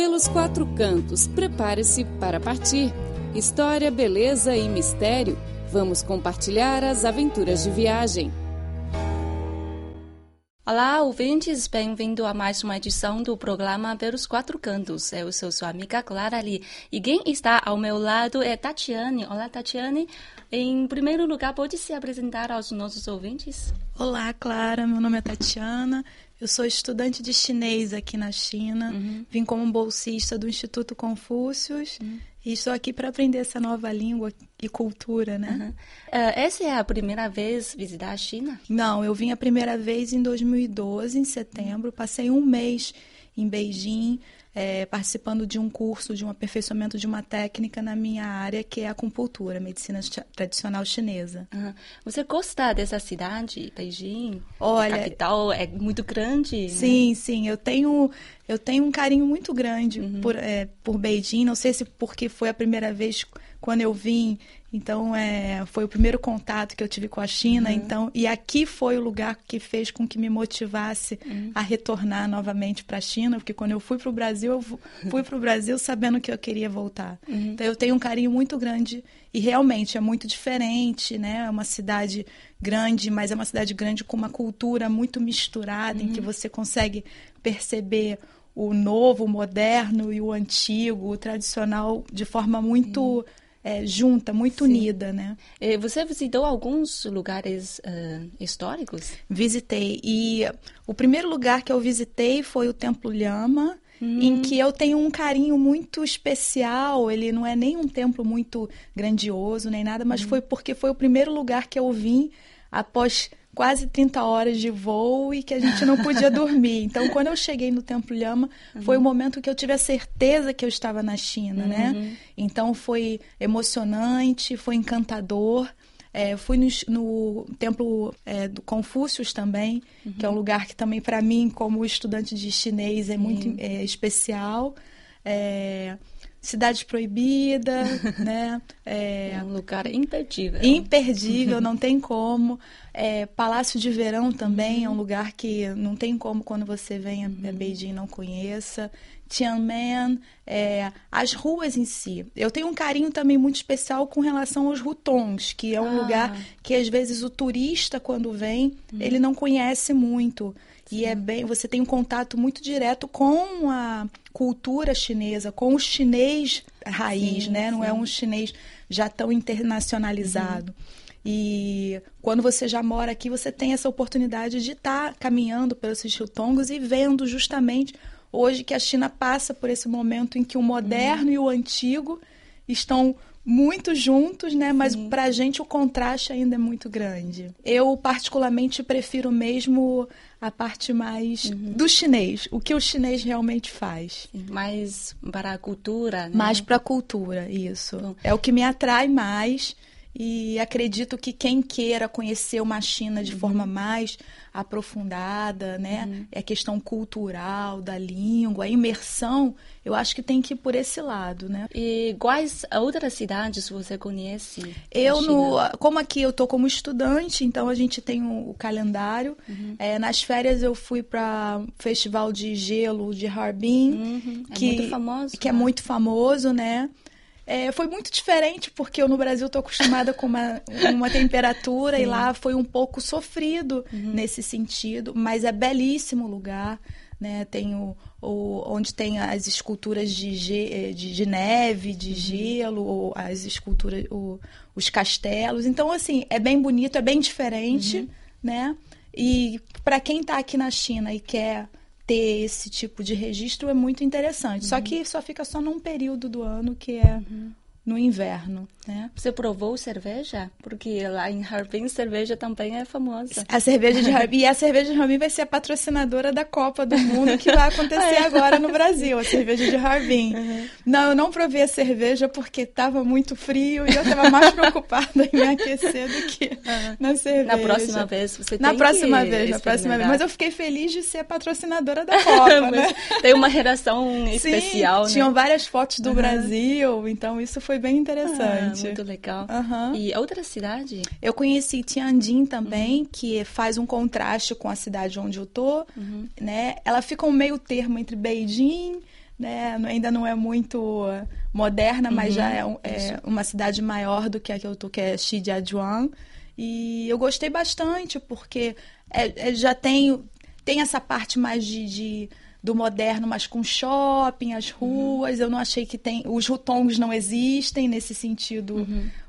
Pelos quatro cantos, prepare-se para partir. História, beleza e mistério. Vamos compartilhar as aventuras de viagem. Olá, ouvintes, bem-vindo a mais uma edição do programa Pelos Quatro Cantos. Eu sou sua amiga Clara Lee e quem está ao meu lado é Tatiane. Olá, Tatiane. Em primeiro lugar, pode se apresentar aos nossos ouvintes? Olá, Clara. Meu nome é Tatiana. Eu sou estudante de chinês aqui na China. Uhum. Vim como bolsista do Instituto Confúcios. Uhum. E estou aqui para aprender essa nova língua e cultura, né? Uhum. Uh, essa é a primeira vez visitar a China? Não, eu vim a primeira vez em 2012, em setembro. Passei um mês em Beijing, é, participando de um curso de um aperfeiçoamento de uma técnica na minha área, que é a acupuntura, medicina tradicional chinesa. Uhum. Você gosta dessa cidade, Beijing? Olha, a capital é muito grande. Sim, né? sim. Eu tenho eu tenho um carinho muito grande uhum. por, é, por Beijing. Não sei se porque foi a primeira vez quando eu vim então, é, foi o primeiro contato que eu tive com a China. Uhum. Então, e aqui foi o lugar que fez com que me motivasse uhum. a retornar novamente para a China, porque quando eu fui para o Brasil, eu fui para o Brasil sabendo que eu queria voltar. Uhum. Então, eu tenho um carinho muito grande e realmente é muito diferente, né? É uma cidade grande, mas é uma cidade grande com uma cultura muito misturada, em que uhum. você consegue perceber o novo, o moderno e o antigo, o tradicional, de forma muito uhum é, junta, muito Sim. unida, né? E você visitou alguns lugares uh, históricos? Visitei. E o primeiro lugar que eu visitei foi o Templo Lhama, hum. em que eu tenho um carinho muito especial. Ele não é nem um templo muito grandioso, nem nada, mas hum. foi porque foi o primeiro lugar que eu vim após quase 30 horas de voo e que a gente não podia dormir. Então, quando eu cheguei no Templo Lhama, uhum. foi o momento que eu tive a certeza que eu estava na China, né? uhum. né? Então, foi emocionante, foi encantador. É, fui no, no templo é, do Confúcios também, uhum. que é um lugar que também, para mim, como estudante de chinês, é muito é, especial. Cidade Proibida, né? É, é, um lugar imperdível. Imperdível, não tem como. É, Palácio de Verão também uhum. é um lugar que não tem como quando você vem a uhum. Beijing não conheça. Tianmen, é, as ruas em si. Eu tenho um carinho também muito especial com relação aos hutongs, que é um ah. lugar que às vezes o turista quando vem, uhum. ele não conhece muito. E é bem, você tem um contato muito direto com a cultura chinesa, com o chinês raiz, sim, né? Não é sim. é um chinês já tão internacionalizado. Uhum. E quando você já mora aqui, você tem essa oportunidade de estar tá caminhando pelos chutongos e vendo justamente hoje que a China passa por esse momento em que o moderno uhum. e o antigo estão muito juntos, né? Mas para a gente o contraste ainda é muito grande. Eu particularmente prefiro mesmo a parte mais uhum. do chinês, o que o chinês realmente faz. Mais para a cultura, né? Mais para a cultura, isso. Bom. É o que me atrai mais. E acredito que quem queira conhecer uma China de uhum. forma mais aprofundada, né? Uhum. É a questão cultural, da língua, a imersão, eu acho que tem que ir por esse lado, né? E quais outras cidades você conhece? Eu, no, como aqui eu tô como estudante, então a gente tem o, o calendário. Uhum. É, nas férias eu fui para Festival de Gelo de Harbin, uhum. é que, muito famoso, que é né? é muito famoso, né? É, foi muito diferente, porque eu no Brasil estou acostumada com uma, uma temperatura Sim. e lá foi um pouco sofrido uhum. nesse sentido, mas é belíssimo lugar. Né? Tem o, o, onde tem as esculturas de, ge, de, de, neve, de uhum. gelo, ou as esculturas, o, os castelos. Então, assim, é bem bonito, é bem diferente, uhum. né? E para quem está aqui na China e quer ter esse tipo de registro é muito interessante. Uhum. Só que só fica só num período do ano que é uhum no inverno. Né? Você provou cerveja? Porque lá em Harbin cerveja também é famosa. A cerveja de Harbin, e a cerveja de Harbin vai ser a patrocinadora da Copa do Mundo que vai acontecer é. agora no Brasil, a cerveja de Harbin. Uhum. Não, eu não provei a cerveja porque estava muito frio e eu estava mais preocupada em me aquecer do que uhum. na cerveja. Na próxima vez você Na tem próxima vez, na próxima vez. Mas eu fiquei feliz de ser a patrocinadora da Copa, né? Tem uma relação especial, Sim, né? tinham várias fotos do uhum. Brasil, então isso foi bem interessante. Ah, muito legal. Uhum. E outra cidade? Eu conheci Tianjin também, uhum. que faz um contraste com a cidade onde eu tô, uhum. né? Ela fica um meio termo entre Beijing, né? Ainda não é muito moderna, mas já é, é uma cidade maior do que a que eu tô, que é Shijiazhuang. E eu gostei bastante, porque é- é- já tem, tem essa parte mais de, de- do moderno, mas com shopping, as ruas. Eu não achei que tem. Os hutongs não existem nesse sentido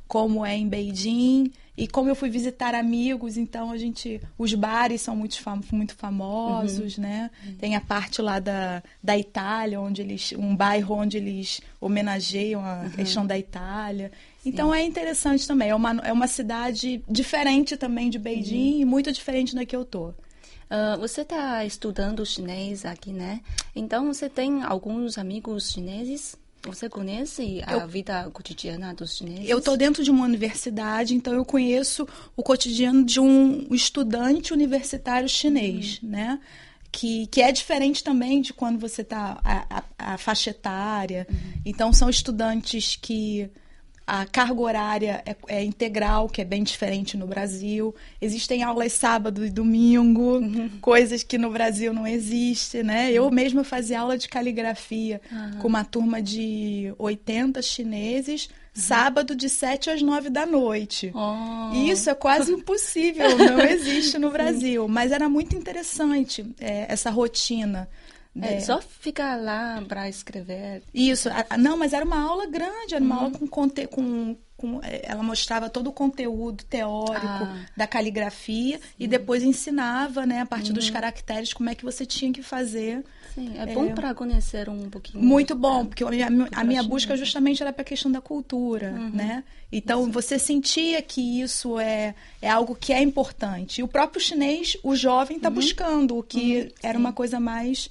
como é em Beijing. E como eu fui visitar amigos, então a gente. Os bares são muito, fam- muito famosos, né? Tem a parte lá da, da Itália, onde eles. um bairro onde eles homenageiam a questão da Itália. Então é interessante também. É uma, é uma cidade diferente também de Beijing e muito diferente da que eu tô. Ah, você está estudando chinês aqui, né? Então você tem alguns amigos chineses? Você conhece a vida cotidiana dos chineses? Eu estou dentro de uma universidade, então eu conheço o cotidiano de um estudante universitário chinês, né? Que, que é diferente também de quando você está a, a, a faixa etária. Então são estudantes que a carga horária é, é integral, que é bem diferente no Brasil. Existem aulas sábado e domingo, coisas que no Brasil não existem, né? Eu mesma fazia aula de caligrafia com uma turma de 80 chineses, sábado de 7 às 9 da noite. Oh. E Isso é quase impossível, não existe no Brasil. Mas era muito interessante é, essa rotina. É, É, Só ficar lá para escrever. isso, não, mas era uma aula grande, era uma aula com, conte, com, com é, ela mostrava todo o conteúdo teórico Ah. da caligrafia e depois ensinava, né, a partir dos caracteres como é que você tinha que fazer. Sim, é bom para conhecer um pouquinho. Muito bom, porque a minha, a minha busca justamente era para a questão da cultura, né? Então você sentia que isso é, é algo que é importante. E o próprio chinês, o jovem está buscando, o que era uma coisa mais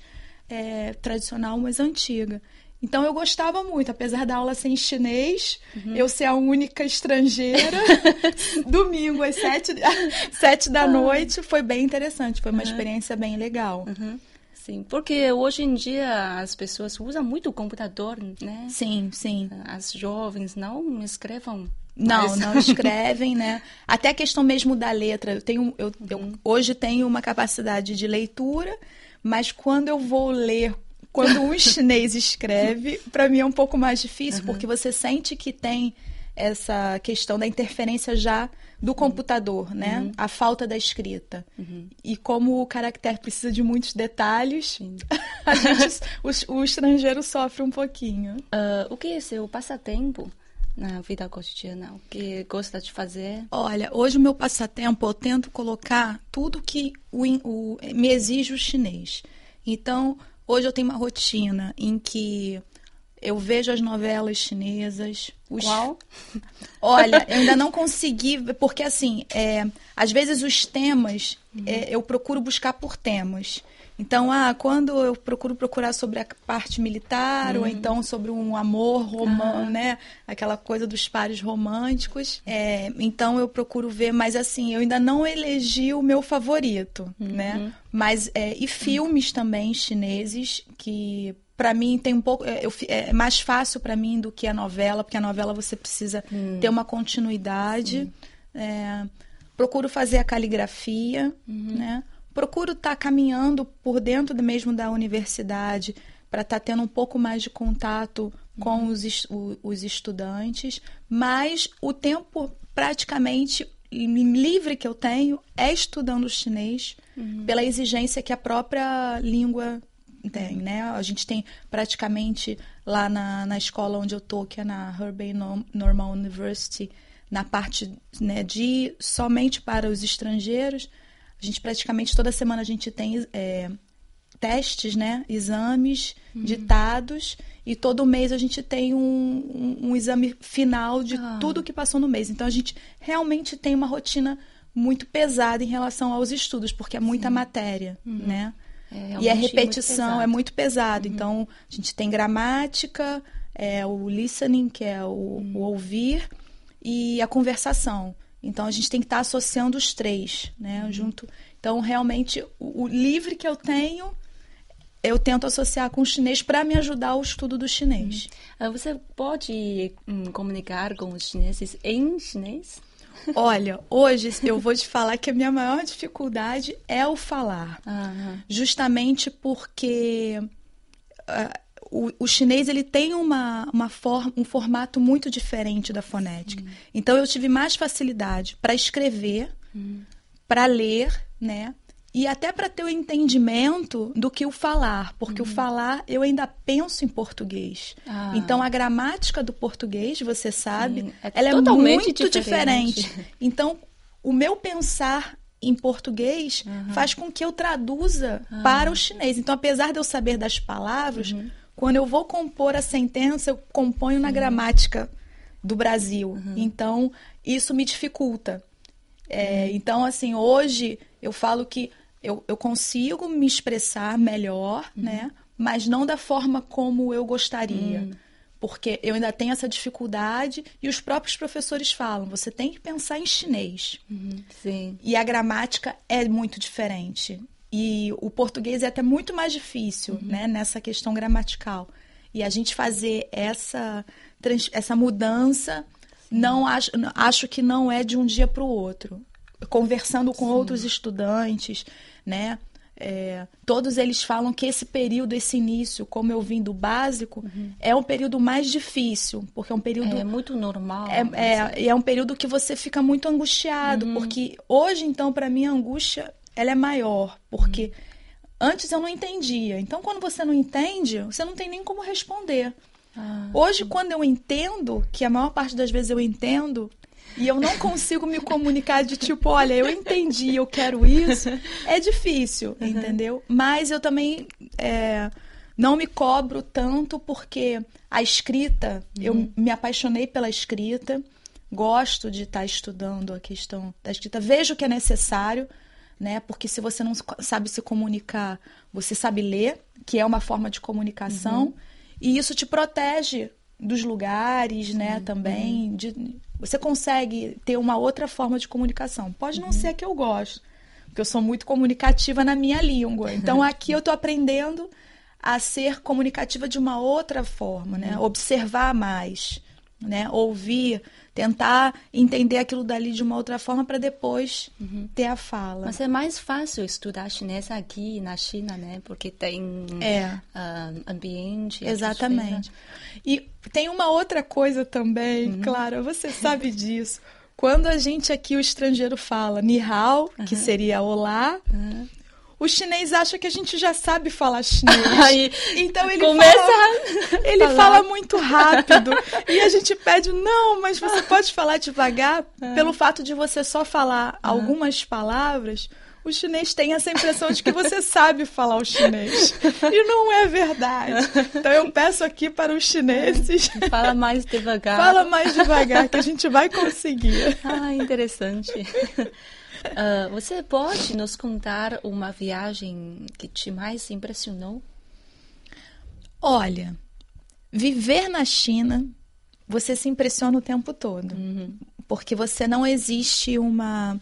é, tradicional, mas antiga. Então eu gostava muito, apesar da aula ser em chinês, eu ser a única estrangeira. domingo às sete, sete da noite foi bem interessante, foi uma experiência bem legal. Uhum. Sim, porque hoje em dia as pessoas usam muito o computador, né? Sim, sim. As jovens não escrevam. Não, mais. não escrevem, né? Até a questão mesmo da letra. Eu tenho, eu, eu hoje tenho uma capacidade de leitura, mas quando eu vou ler, quando um chinês escreve, para mim é um pouco mais difícil, porque você sente que tem essa questão da interferência já do computador, né? A falta da escrita. E como o caractere precisa de muitos detalhes, a gente, o, o estrangeiro sofre um pouquinho. Ah, o que é seu passatempo na vida cotidiana? O que gosta de fazer? Olha, hoje o meu passatempo eu tento colocar tudo que o, o- me exige o chinês. Então, hoje eu tenho uma rotina em que eu vejo as novelas chinesas. Os... Qual? Olha, eu ainda não consegui, porque assim, é, às vezes os temas é, eu procuro buscar por temas. Então, ah, quando eu procuro procurar sobre a parte militar, ou então sobre um amor romano, né? Aquela coisa dos pares românticos. É, então eu procuro ver, mas assim, eu ainda não elegi o meu favorito, né? Mas, é, e filmes também chineses que Pra mim tem um pouco é, eu fi- é mais fácil pra mim do que a novela porque a novela você precisa ter uma continuidade É, procuro fazer a caligrafia né procuro estar caminhando por dentro mesmo da universidade para estar tendo um pouco mais de contato com os, es- o- os estudantes mas o tempo praticamente li- livre que eu tenho é estudando chinês pela exigência que a própria língua tem, né? A gente tem praticamente lá na, na escola onde eu tô, que é na Norm- Normal University, na parte né, de somente para os estrangeiros, a gente praticamente toda semana a gente tem é, testes, né? Exames ditados e todo mês a gente tem um, um, um exame final de Ah. tudo que passou no mês. Então a gente realmente tem uma rotina muito pesada em relação aos estudos, porque é muita matéria, né? É, e a realmente muito repetição é pesado. muito pesado. Então, a gente tem gramática, é, o listening, que é o, o ouvir, e a conversação. Então, a gente tem que estar associando os três, né? Junto. Então, realmente, o, o livre que eu tenho, eu tento associar com o chinês para me ajudar ao estudo do chinês. Ah, Você pode hum, comunicar com os chineses em chinês? Olha, hoje eu vou te falar que a minha maior dificuldade é o falar. Aham. justamente porque ah, o, o, chinês ele tem uma, uma forma, um formato muito diferente da fonética. Hum. Então eu tive mais facilidade para escrever, hum. para ler, né? E até para ter o entendimento do que o falar, porque uhum. o falar eu ainda penso em português. Ah. Então a gramática do português, você sabe, é ela é muito diferente. diferente. Então o meu pensar em português uhum. faz com que eu traduza uhum. para o chinês. Então apesar de eu saber das palavras, uhum. Quando eu vou compor a sentença, eu componho na gramática do Brasil. Uhum. Então isso me dificulta. É, uhum. então assim hoje eu falo que eu, eu consigo me expressar melhor, uhum. né? Mas não da forma como eu gostaria. Uhum. Porque eu ainda tenho essa dificuldade e os próprios professores falam, você tem que pensar em chinês. Uhum. Sim. E a gramática é muito diferente. E o português é até muito mais difícil, uhum. né? Nessa questão gramatical. E a gente fazer essa, essa mudança, não acho, acho que não é de um dia para o outro conversando com Sim. outros estudantes, né? É, todos eles falam que esse período, esse início, como eu vim do básico, uhum. é um período mais difícil, porque é um período. É muito normal. É, é, é um período que você fica muito angustiado, uhum. porque hoje, então, para mim, a angústia ela é maior, porque uhum. antes eu não entendia. Então, quando você não entende, você não tem nem como responder. Ah, hoje, quando eu entendo, que a maior parte das vezes eu entendo, e eu não consigo me comunicar de tipo, olha, eu entendi, eu quero isso, é difícil, uhum. entendeu? Mas eu também é, não me cobro tanto porque a escrita, uhum. eu me apaixonei pela escrita, gosto de estar estudando a questão da escrita, vejo que é necessário, né? Porque se você não sabe se comunicar, você sabe ler, que é uma forma de comunicação, uhum. e isso te protege dos lugares, né, também, uhum. de, você consegue ter uma outra forma de comunicação. Pode não uhum. ser a que eu gosto, porque eu sou muito comunicativa na minha língua. Então aqui eu estou aprendendo a ser comunicativa de uma outra forma, né? Uhum. Observar mais, né? Ouvir, tentar entender aquilo dali de uma outra forma para depois uhum. ter a fala. Mas é mais fácil estudar chinês aqui na China, né? Porque tem é. uh, ambiente. Exatamente. E tem uma outra coisa também, uhum. Clara, você sabe disso. Quando a gente aqui, o estrangeiro, fala ni hao, uhum. que seria olá, o chinês acha que a gente já sabe falar chinês. Aí, então ele começa fala, ele falar. fala muito rápido e a gente pede não, mas você pode falar devagar é. pelo fato de você só falar é. algumas palavras. O chinês tem essa impressão de que você sabe falar o chinês. E não é verdade. Então eu peço aqui para os chineses. Fala mais devagar. Fala mais devagar, que a gente vai conseguir. Ah, interessante. Uh, você pode nos contar uma viagem que te mais impressionou? Olha, viver na China, você se impressiona o tempo todo. Uhum. Porque você não existe uma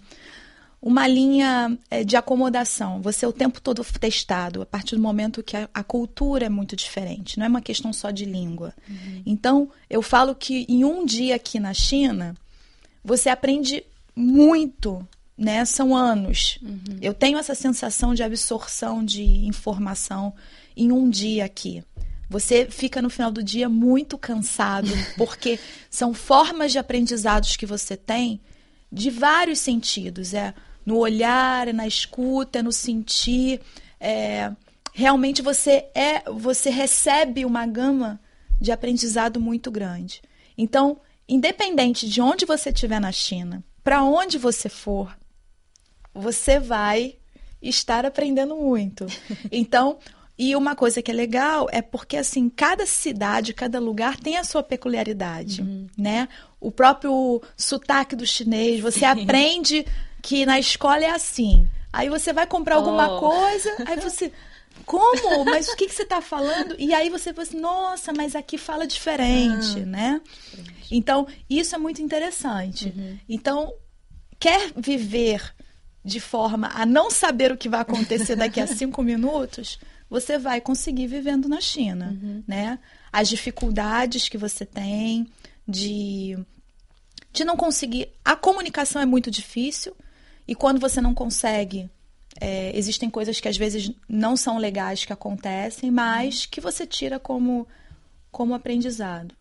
uma linha é, de acomodação. Você é o tempo todo testado, a partir do momento que a, a cultura é muito diferente, não é uma questão só de língua. Uhum. Então, eu falo que em um dia aqui na China, você aprende muito né? São anos. Uhum. Eu tenho essa sensação de absorção de informação em um dia aqui. Você fica no final do dia muito cansado, porque são formas de aprendizados que você tem de vários sentidos. É no olhar, é na escuta, é no sentir. É, realmente você é, você recebe uma gama de aprendizado muito grande. Então, independente de onde você estiver na China, para onde você for, você vai estar aprendendo muito. Então, e uma coisa que é legal é porque assim, cada cidade, cada lugar tem a sua peculiaridade, uhum. né? O próprio sotaque do chinês, você Sim. aprende que na escola é assim. Aí você vai comprar alguma oh. coisa, aí você como? Mas o que, que você está falando? E aí você fala assim, nossa, mas aqui fala diferente, ah, né? Então, isso é muito interessante. Uhum. Então, quer viver de forma a não saber o que vai acontecer daqui a cinco minutos, você vai conseguir vivendo na China, uhum. né? As dificuldades que você tem de de não conseguir, a comunicação é muito difícil e quando você não consegue É, existem coisas que às vezes não são legais que acontecem, mas que você tira como, como aprendizado.